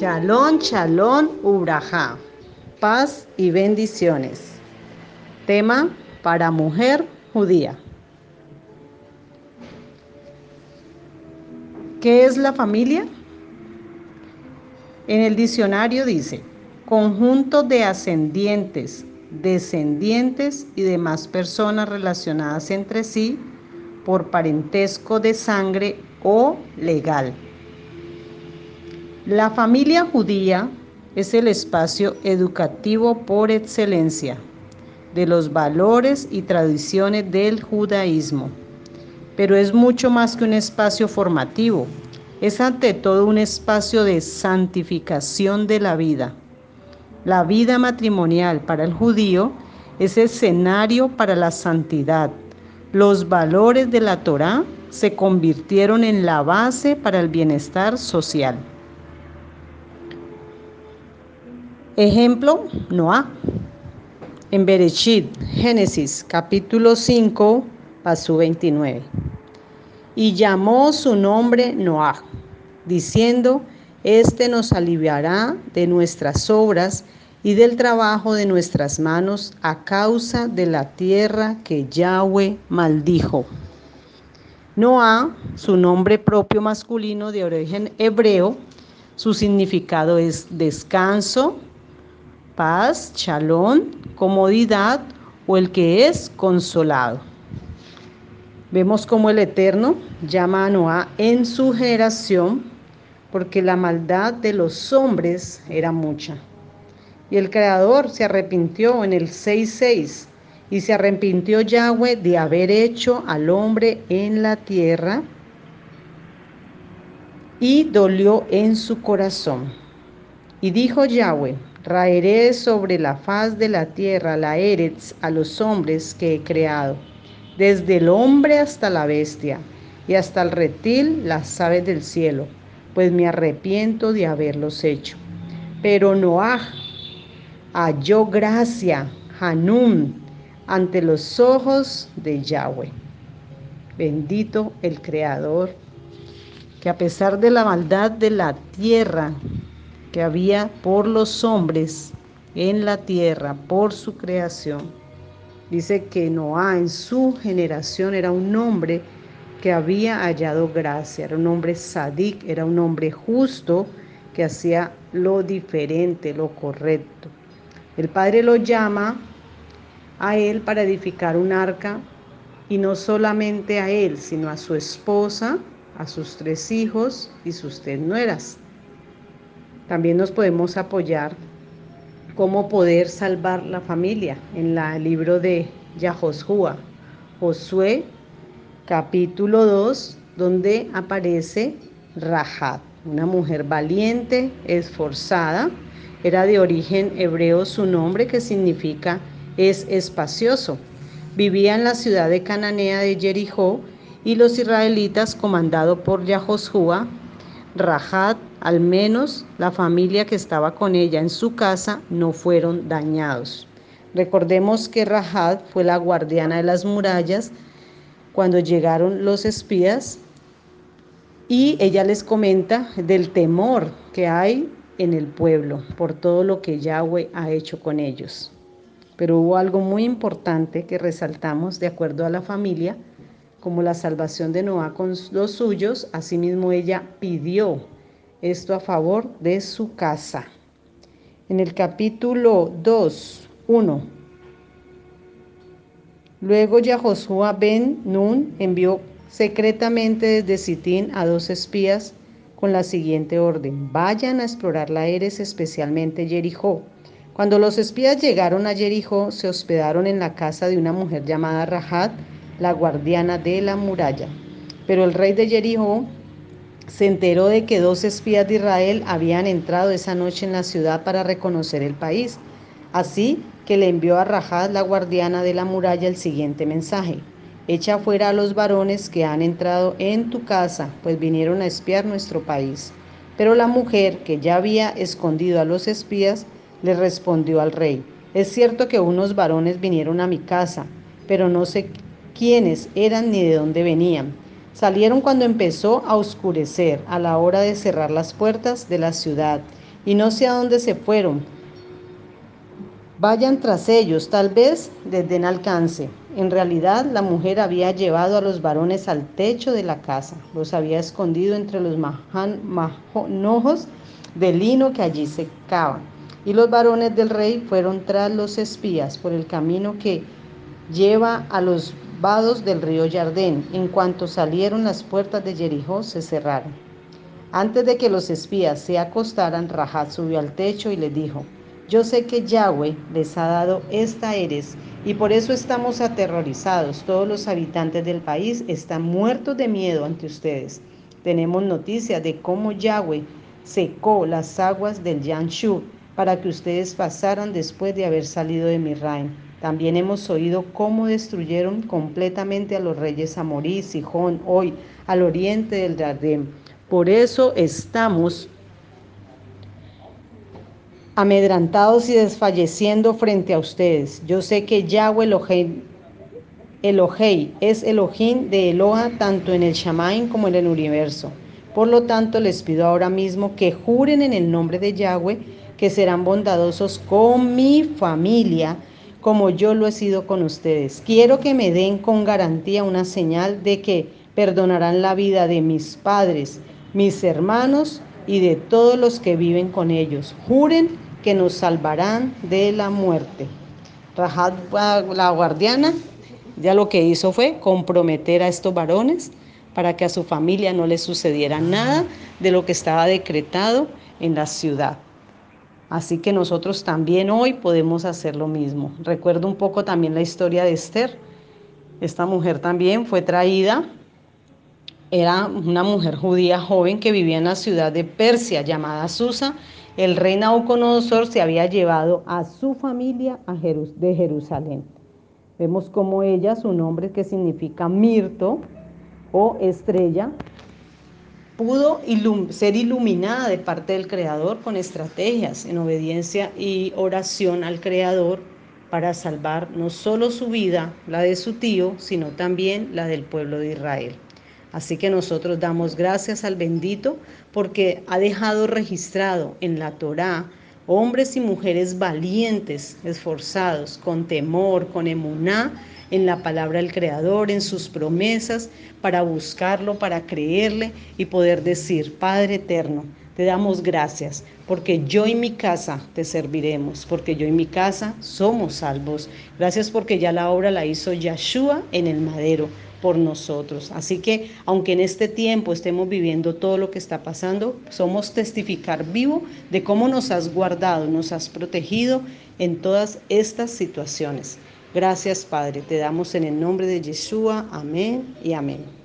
Shalom, shalom, ubraja. Paz y bendiciones. Tema para mujer judía. ¿Qué es la familia? En el diccionario dice, conjunto de ascendientes, descendientes y demás personas relacionadas entre sí por parentesco de sangre o legal. La familia judía es el espacio educativo por excelencia de los valores y tradiciones del judaísmo, pero es mucho más que un espacio formativo, es ante todo un espacio de santificación de la vida. La vida matrimonial para el judío es escenario para la santidad. Los valores de la Torá se convirtieron en la base para el bienestar social. Ejemplo, Noah. En Bereshit, Génesis, capítulo 5, paso 29. Y llamó su nombre Noah, diciendo, Este nos aliviará de nuestras obras y del trabajo de nuestras manos a causa de la tierra que Yahweh maldijo. Noah, su nombre propio masculino de origen hebreo, su significado es descanso, paz, shalom, comodidad o el que es consolado. Vemos como el Eterno llama a Noah en su generación porque la maldad de los hombres era mucha. Y el Creador se arrepintió en el 6.6 y se arrepintió Yahweh de haber hecho al hombre en la tierra y dolió en su corazón. Y dijo Yahweh, Raeré sobre la faz de la tierra la Eretz a los hombres que he creado, desde el hombre hasta la bestia, y hasta el reptil las aves del cielo, pues me arrepiento de haberlos hecho. Pero Noah halló gracia, Hanum, ante los ojos de Yahweh. Bendito el Creador, que a pesar de la maldad de la tierra, que había por los hombres en la tierra, por su creación. Dice que Noah en su generación era un hombre que había hallado gracia, era un hombre sadik, era un hombre justo que hacía lo diferente, lo correcto. El Padre lo llama a él para edificar un arca y no solamente a él, sino a su esposa, a sus tres hijos y sus tres nueras. También nos podemos apoyar cómo poder salvar la familia en el libro de Yahoshua, Josué capítulo 2, donde aparece Rahat, una mujer valiente, esforzada, era de origen hebreo su nombre que significa es espacioso. Vivía en la ciudad de Cananea de Jericó y los israelitas comandado por Yahoshua, Rahat al menos la familia que estaba con ella en su casa no fueron dañados. Recordemos que Rahad fue la guardiana de las murallas cuando llegaron los espías y ella les comenta del temor que hay en el pueblo por todo lo que Yahweh ha hecho con ellos. Pero hubo algo muy importante que resaltamos de acuerdo a la familia, como la salvación de Noah con los suyos, asimismo ella pidió esto a favor de su casa. En el capítulo 2, 1. Luego Yahoshua ben Nun envió secretamente desde Sitín a dos espías con la siguiente orden: vayan a explorar la Eres, especialmente Jericó. Cuando los espías llegaron a Jericó, se hospedaron en la casa de una mujer llamada Rahat, la guardiana de la muralla. Pero el rey de Jericó se enteró de que dos espías de Israel habían entrado esa noche en la ciudad para reconocer el país. Así que le envió a Rajad, la guardiana de la muralla, el siguiente mensaje. Echa fuera a los varones que han entrado en tu casa, pues vinieron a espiar nuestro país. Pero la mujer, que ya había escondido a los espías, le respondió al rey, es cierto que unos varones vinieron a mi casa, pero no sé quiénes eran ni de dónde venían. Salieron cuando empezó a oscurecer, a la hora de cerrar las puertas de la ciudad, y no sé a dónde se fueron. Vayan tras ellos, tal vez les den alcance. En realidad, la mujer había llevado a los varones al techo de la casa, los había escondido entre los manojos de lino que allí secaban. Y los varones del rey fueron tras los espías por el camino que lleva a los vados del río Jardén. En cuanto salieron las puertas de Jericó, se cerraron. Antes de que los espías se acostaran, Rajat subió al techo y le dijo, yo sé que Yahweh les ha dado esta Eres y por eso estamos aterrorizados. Todos los habitantes del país están muertos de miedo ante ustedes. Tenemos noticias de cómo Yahweh secó las aguas del Yanshu para que ustedes pasaran después de haber salido de Misraim. También hemos oído cómo destruyeron completamente a los reyes Amorí, Sijón, hoy al oriente del Jardín. Por eso estamos amedrantados y desfalleciendo frente a ustedes. Yo sé que Yahweh Elohei, Elohei es Elohim de Eloha tanto en el Shamaim como en el universo. Por lo tanto, les pido ahora mismo que juren en el nombre de Yahweh que serán bondadosos con mi familia como yo lo he sido con ustedes. Quiero que me den con garantía una señal de que perdonarán la vida de mis padres, mis hermanos y de todos los que viven con ellos. Juren que nos salvarán de la muerte. Rajad, la guardiana, ya lo que hizo fue comprometer a estos varones para que a su familia no le sucediera nada de lo que estaba decretado en la ciudad. Así que nosotros también hoy podemos hacer lo mismo. Recuerdo un poco también la historia de Esther. Esta mujer también fue traída, era una mujer judía joven que vivía en la ciudad de Persia llamada Susa el rey Nabucodonosor se había llevado a su familia de Jerusalén. Vemos como ella, su nombre que significa mirto o estrella, pudo ser iluminada de parte del Creador con estrategias en obediencia y oración al Creador para salvar no solo su vida, la de su tío, sino también la del pueblo de Israel. Así que nosotros damos gracias al bendito porque ha dejado registrado en la Torá hombres y mujeres valientes, esforzados, con temor, con emuná en la palabra del Creador, en sus promesas, para buscarlo, para creerle y poder decir, Padre eterno, te damos gracias porque yo y mi casa te serviremos, porque yo y mi casa somos salvos. Gracias porque ya la obra la hizo Yahshua en el madero por nosotros. Así que aunque en este tiempo estemos viviendo todo lo que está pasando, somos testificar vivo de cómo nos has guardado, nos has protegido en todas estas situaciones. Gracias Padre, te damos en el nombre de Yeshua. Amén y amén.